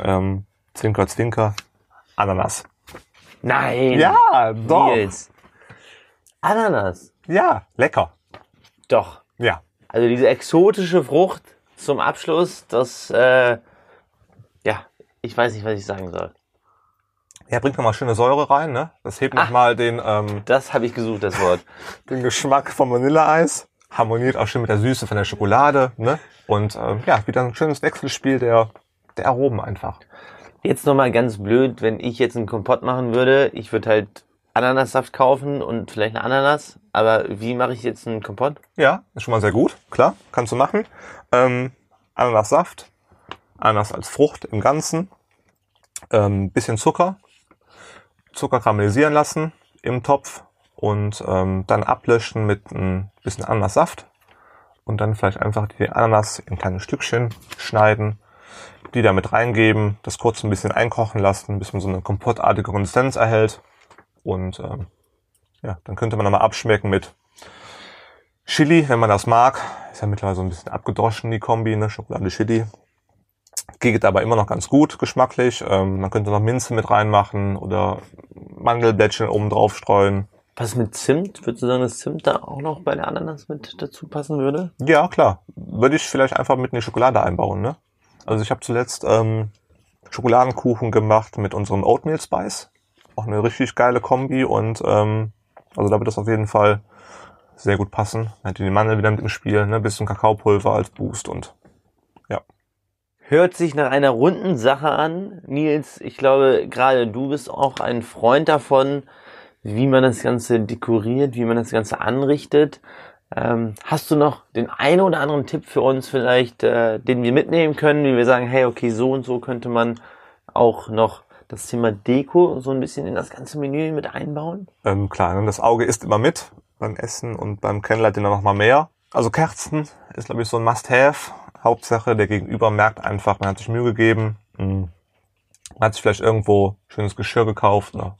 Ähm, Zwinker, Zwinker. Ananas. Nein. Ja, doch. Nils. Ananas. Ja, lecker. Doch. Ja. Also diese exotische Frucht zum Abschluss, das, äh, ja, ich weiß nicht, was ich sagen soll. Ja, bringt nochmal schöne Säure rein, ne? Das hebt Ah. nochmal den, ähm, Das habe ich gesucht, das Wort. den Geschmack vom Vanilleeis. Harmoniert auch schön mit der Süße von der Schokolade, ne? Und ähm, ja, wieder ein schönes Wechselspiel der, der Aromen einfach. Jetzt nochmal ganz blöd, wenn ich jetzt einen Kompott machen würde, ich würde halt Ananassaft kaufen und vielleicht eine Ananas, aber wie mache ich jetzt einen Kompott? Ja, ist schon mal sehr gut, klar, kannst du machen. Ähm, Ananassaft, Ananas als Frucht im Ganzen, ähm, bisschen Zucker, Zucker karamellisieren lassen im Topf und ähm, dann ablöschen mit ein bisschen Ananassaft und dann vielleicht einfach die Ananas in kleine Stückchen schneiden, die da mit reingeben, das kurz ein bisschen einkochen lassen, bis man so eine kompottartige Konsistenz erhält und ähm, ja, dann könnte man nochmal abschmecken mit Chili, wenn man das mag. Ist ja mittlerweile so ein bisschen abgedroschen, die Kombi, ne? Schokolade Chili. Geht aber immer noch ganz gut, geschmacklich. Ähm, man könnte noch Minze mit reinmachen oder Mandelblättchen oben drauf streuen. Was mit Zimt? Würdest du sagen, dass Zimt da auch noch bei der Ananas mit dazu passen würde? Ja, klar. Würde ich vielleicht einfach mit in die Schokolade einbauen, ne? Also ich habe zuletzt ähm, Schokoladenkuchen gemacht mit unserem Oatmeal Spice. Auch eine richtig geile Kombi und ähm, also da wird das auf jeden Fall sehr gut passen. Dann hat die Mandel wieder mit im Spiel, ne? Bisschen Kakaopulver als Boost und ja. Hört sich nach einer runden Sache an. Nils, ich glaube, gerade du bist auch ein Freund davon, wie man das Ganze dekoriert, wie man das Ganze anrichtet. Ähm, hast du noch den einen oder anderen Tipp für uns vielleicht, äh, den wir mitnehmen können, wie wir sagen, hey, okay, so und so könnte man auch noch das Thema Deko so ein bisschen in das ganze Menü mit einbauen? Ähm, klar, ne? das Auge isst immer mit beim Essen und beim Dinner noch mal mehr. Also Kerzen ist, glaube ich, so ein Must-Have. Hauptsache, der Gegenüber merkt einfach, man hat sich Mühe gegeben. Mhm. Man hat sich vielleicht irgendwo schönes Geschirr gekauft oder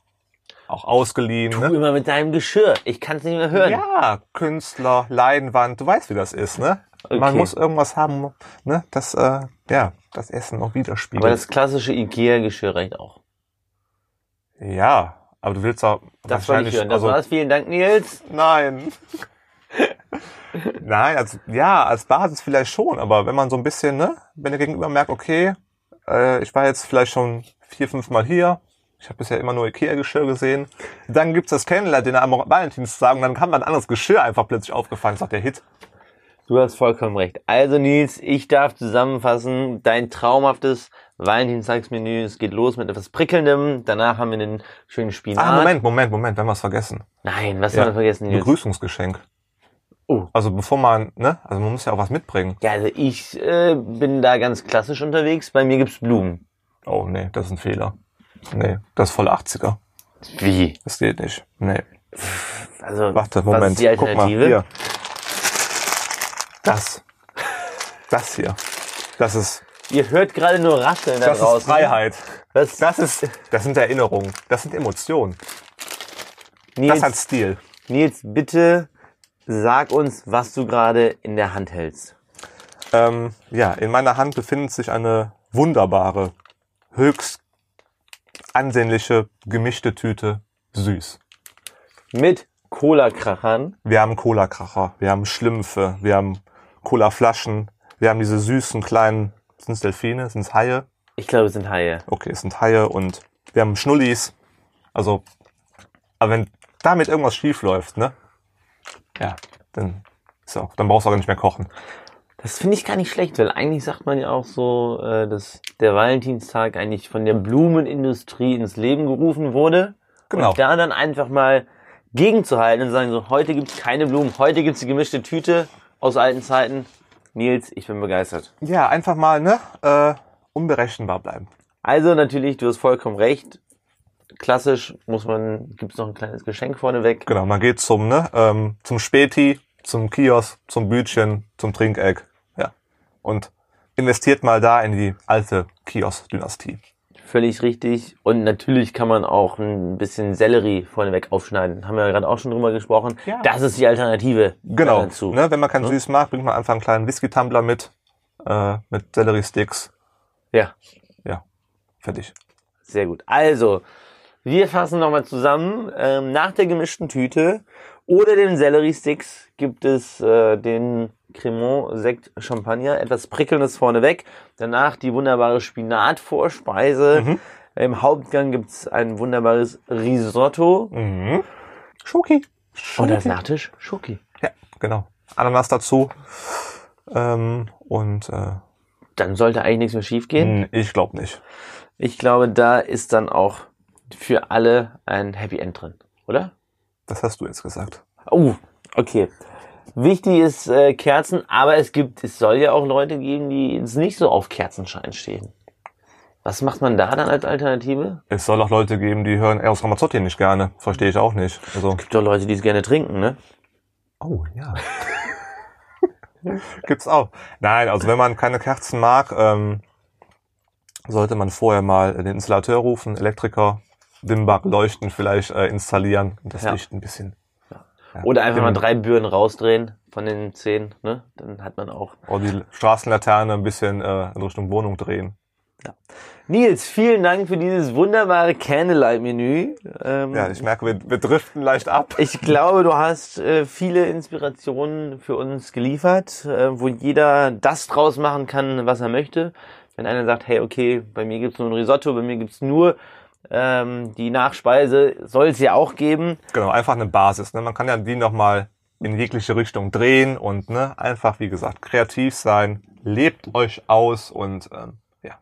auch ausgeliehen. Du Ne? immer mit deinem Geschirr. Ich kann es nicht mehr hören. Ja, Künstler, Leinwand, du weißt, wie das ist, ne? Man Okay. muss irgendwas haben, ne, das, äh, ja, das Essen auch widerspiegelt. Aber das klassische Ikea-Geschirr reicht auch. ja, aber du willst auch Das wollte ich hören. Das also, war's. Vielen Dank, Nils. Nein. Nein, also ja, als Basis vielleicht schon, aber wenn man so ein bisschen, ne, wenn der Gegenüber merkt, okay, äh, ich war jetzt vielleicht schon vier, fünf Mal hier, ich habe bisher immer nur Ikea-Geschirr gesehen, dann gibt's das Candlelight Dinner am Valentinstag und dann kann man ein anderes Geschirr einfach plötzlich aufgefallen, das ist doch der Hit. Du hast vollkommen recht. Also Nils, ich darf zusammenfassen, dein traumhaftes Valentinstagsmenü, es geht los mit etwas Prickelndem, danach haben wir den schönen Spinat. Ah, Moment, Moment, Moment, wir haben was vergessen. Nein, was Ja. haben wir vergessen, Nils? Begrüßungsgeschenk. Oh. Also bevor man, ne, also man muss ja auch was mitbringen. Ja, also ich äh, bin da ganz klassisch unterwegs. Bei mir gibt's Blumen. Oh nee, das ist ein Fehler. Nee, das ist voll 80er. Wie? Das geht nicht. Nee. Also, Warte, was Moment. ist die Guck mal, Alternative? hier. Das. Das hier. Das ist, Ihr hört gerade nur Rascheln da das draußen. ist Freiheit. Was? Das ist, das sind Erinnerungen. Das sind Emotionen. Nils, Das hat Stil. Nils, bitte sag uns, was du gerade in der Hand hältst. Ähm, ja, in meiner Hand befindet sich eine wunderbare, höchst ansehnliche, gemischte Tüte süß. Mit Cola-Krachern. Wir haben Cola-Kracher, wir haben Schlümpfe, wir haben Cola-Flaschen, wir haben diese süßen kleinen, sind es Delfine, sind es Haie? Ich glaube, es sind Haie. Okay, es sind Haie und wir haben Schnullis. Also, aber wenn damit irgendwas schief läuft, ne? Ja, dann, ist auch, dann brauchst du auch nicht mehr kochen. Das finde ich gar nicht schlecht, weil eigentlich sagt man ja auch so, äh, dass der Valentinstag eigentlich von der Blumenindustrie ins Leben gerufen wurde. Genau. Und da dann einfach mal gegenzuhalten und sagen so, heute gibt's keine Blumen, heute gibt's die gemischte Tüte aus alten Zeiten. Nils, ich bin begeistert. Ja, einfach mal, ne? Äh, unberechenbar bleiben. Also natürlich, du hast vollkommen recht. Klassisch muss man, gibt's noch ein kleines Geschenk vorneweg. Genau, man geht zum, ne, ähm, zum Späti, zum Kiosk, zum Bütchen, zum Trinkeck. Und investiert mal da in die alte Kiosk-Dynastie. Völlig richtig. Und natürlich kann man auch ein bisschen Sellerie vorneweg aufschneiden. Haben wir ja gerade auch schon drüber gesprochen. Ja. Das ist die Alternative Genau. dazu. Ne, wenn man kein Ne? Süß mag, bringt man einfach einen kleinen Whisky-Tumbler mit, äh, mit Sellerie-Sticks. Ja, Ja, fertig. sehr gut. Also, wir fassen nochmal zusammen. Ähm, nach der gemischten Tüte oder den Sellerie-Sticks gibt es äh, den Cremant Sekt Champagner, etwas Prickelndes vorneweg. Danach die wunderbare Spinatvorspeise. Mhm. Im Hauptgang gibt's ein wunderbares Risotto. Mhm. Schoki. Und als Schoki. Nachtisch Schoki. Ja, genau. Ananas dazu. Ähm, und äh, Dann sollte eigentlich nichts mehr schiefgehen. ich glaube nicht. Ich glaube, da ist dann auch für alle ein Happy End drin, oder? Das hast du jetzt gesagt. Oh, okay. Wichtig ist äh, Kerzen, aber es gibt, es soll ja auch Leute geben, die jetzt nicht so auf Kerzenschein stehen. Was macht man da dann als Alternative? Es soll auch Leute geben, die hören Eros Ramazzotti nicht gerne. Verstehe ich auch nicht. Also, Gibt doch Leute, die es gerne trinken, ne? oh ja. Gibt's auch. Nein, also wenn man keine Kerzen mag, ähm, sollte man vorher mal den Installateur rufen, Elektriker, Dimmbach leuchten vielleicht äh, installieren und das Ja. Licht ein bisschen. Ja. Oder einfach mal Dimmen. drei Büren rausdrehen von den zehn, ne? Dann hat man auch. Oder die Straßenlaterne ein bisschen äh, in Richtung Wohnung drehen. Nils, vielen Dank für dieses wunderbare Candlelight-Menü. Ähm, Ja, ich merke, wir, wir driften leicht ab. Ich glaube, du hast äh, viele Inspirationen für uns geliefert, äh, wo jeder das draus machen kann, was er möchte. Wenn einer sagt, hey, okay, bei mir gibt's nur ein Risotto, bei mir gibt's nur ähm, die Nachspeise, soll es ja auch geben. Genau, einfach eine Basis. Ne? Man kann ja die nochmal in jegliche Richtung drehen und ne, einfach, wie gesagt, kreativ sein, lebt euch aus und ähm, ja.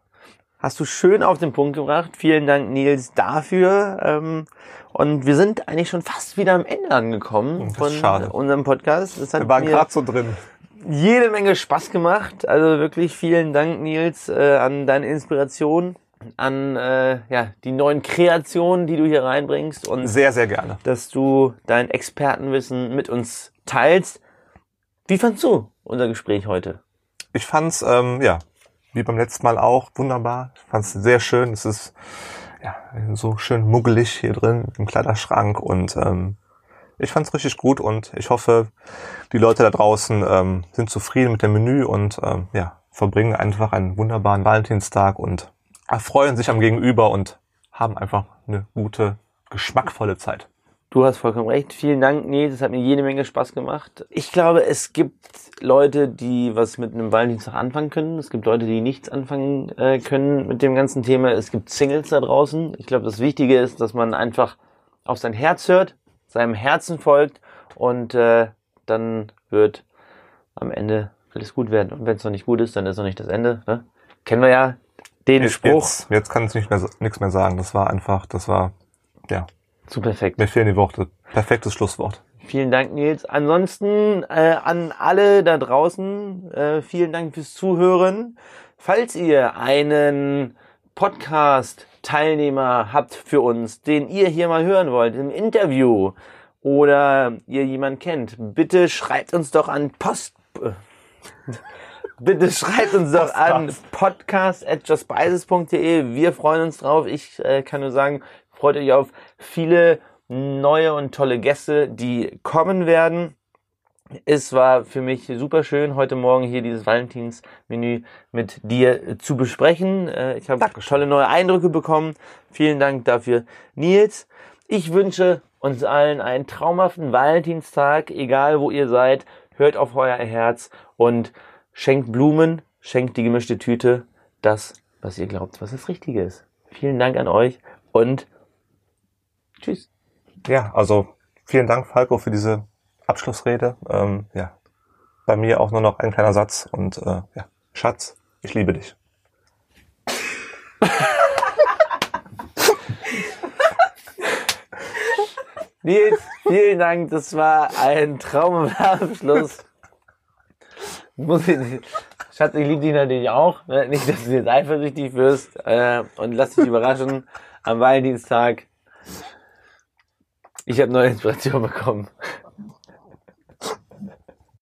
Hast du schön auf den Punkt gebracht. Vielen Dank, Nils, dafür. Ähm, und wir sind eigentlich schon fast wieder am Ende angekommen von schade. unserem Podcast. Wir waren gerade so drin. jede Menge Spaß gemacht. Also wirklich vielen Dank, Nils, äh, an deine Inspiration, an äh, ja, die neuen Kreationen, die du hier reinbringst und Sehr, sehr gerne. dass du dein Expertenwissen mit uns teilst. Wie fandst du unser Gespräch heute? Ich fand's, ähm, ja, wie beim letzten Mal auch, wunderbar. Ich fand's sehr schön. Es ist ja so schön muggelig hier drin im Kleiderschrank und ähm, ich fand's richtig gut und ich hoffe, die Leute da draußen ähm, sind zufrieden mit dem Menü und ähm, ja, verbringen einfach einen wunderbaren Valentinstag und erfreuen sich am Gegenüber und haben einfach eine gute, geschmackvolle Zeit. Du hast vollkommen recht. Vielen Dank, Nils. Es hat mir jede Menge Spaß gemacht. Ich glaube, es gibt Leute, die was mit einem Valentinstag anfangen können. Es gibt Leute, die nichts anfangen äh, können mit dem ganzen Thema. Es gibt Singles da draußen. Ich glaube, das Wichtige ist, dass man einfach auf sein Herz hört, seinem Herzen folgt und äh, dann wird am Ende alles gut werden. Und wenn es noch nicht gut ist, dann ist noch nicht das Ende. Ne? Kennen wir ja den Spruch. Jetzt, jetzt kann ich nicht mehr, nichts mehr sagen. Das war einfach, das war, ja, Zu perfekt. mir fehlen die Worte. Perfektes Schlusswort. Vielen Dank, Nils. Ansonsten äh, an alle da draußen, äh, vielen Dank fürs Zuhören. Falls ihr einen Podcast-Teilnehmer habt für uns, den ihr hier mal hören wollt im Interview oder ihr jemanden kennt, bitte schreibt uns doch an Post... Bitte schreibt uns doch an podcast.justspices.de. Wir freuen uns drauf. Ich äh, kann nur sagen, freut euch auf viele neue und tolle Gäste, die kommen werden. Es war für mich super schön, heute Morgen hier dieses Valentinsmenü mit dir zu besprechen. Äh, Ich habe tolle neue Eindrücke bekommen. Vielen Dank dafür, Nils. Ich wünsche uns allen einen traumhaften Valentinstag, egal wo ihr seid. Hört auf euer Herz und schenkt Blumen, schenkt die gemischte Tüte, das, was ihr glaubt, was das Richtige ist. Vielen Dank an euch und tschüss. Ja, also vielen Dank, Falco, für diese Abschlussrede. Ähm, ja, bei mir auch nur noch ein kleiner Satz und äh, ja, Schatz, ich liebe dich. Nils, vielen Dank. Das war ein traumhafter Abschluss. Muss ich. Schatz, ich liebe dich natürlich auch. Ne? Nicht, dass du jetzt eifersüchtig wirst. Äh, und lass dich überraschen am Valentinstag. Ich habe neue Inspiration bekommen.